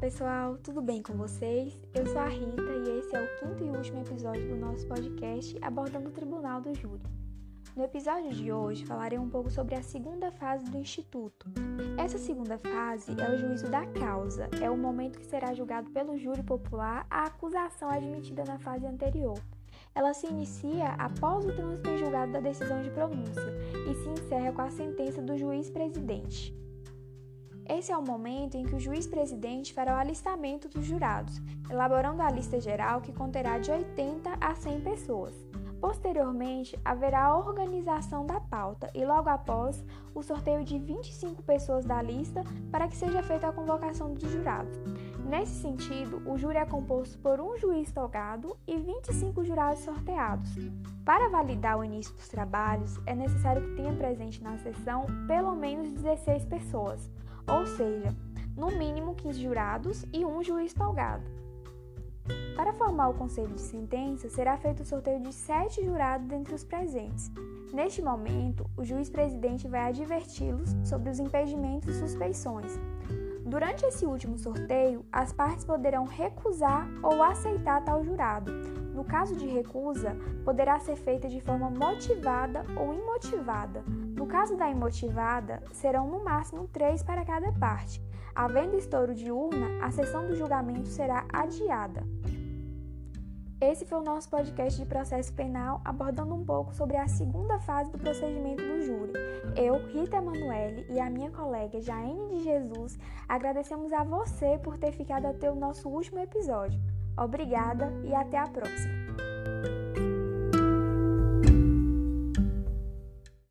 pessoal, tudo bem com vocês? Eu sou a Rita e esse é o quinto e último episódio do nosso podcast abordando o Tribunal do Júri. No episódio de hoje falarei um pouco sobre a segunda fase do Instituto. Essa segunda fase é o juízo da causa, é o momento que será julgado pelo júri popular a acusação admitida na fase anterior. Ela se inicia após o trânsito em julgado da decisão de pronúncia e se encerra com a sentença do juiz presidente. Esse é o momento em que o juiz-presidente fará o alistamento dos jurados, elaborando a lista geral que conterá de 80 a 100 pessoas. Posteriormente, haverá a organização da pauta e, logo após, o sorteio de 25 pessoas da lista para que seja feita a convocação dos jurados. Nesse sentido, o júri é composto por um juiz togado e 25 jurados sorteados. Para validar o início dos trabalhos, é necessário que tenha presente na sessão pelo menos 16 pessoas ou seja, no mínimo 15 jurados e um juiz togado. Para formar o conselho de sentença, será feito o sorteio de sete jurados dentre os presentes. Neste momento, o juiz-presidente vai adverti-los sobre os impedimentos e suspeições. Durante esse último sorteio, as partes poderão recusar ou aceitar tal jurado. No caso de recusa, poderá ser feita de forma motivada ou imotivada, no caso da imotivada, serão no máximo três para cada parte. Havendo estouro de urna, a sessão do julgamento será adiada. Esse foi o nosso podcast de processo penal, abordando um pouco sobre a segunda fase do procedimento do júri. Eu, Rita Emanuele e a minha colega Jaine de Jesus agradecemos a você por ter ficado até o nosso último episódio. Obrigada e até a próxima!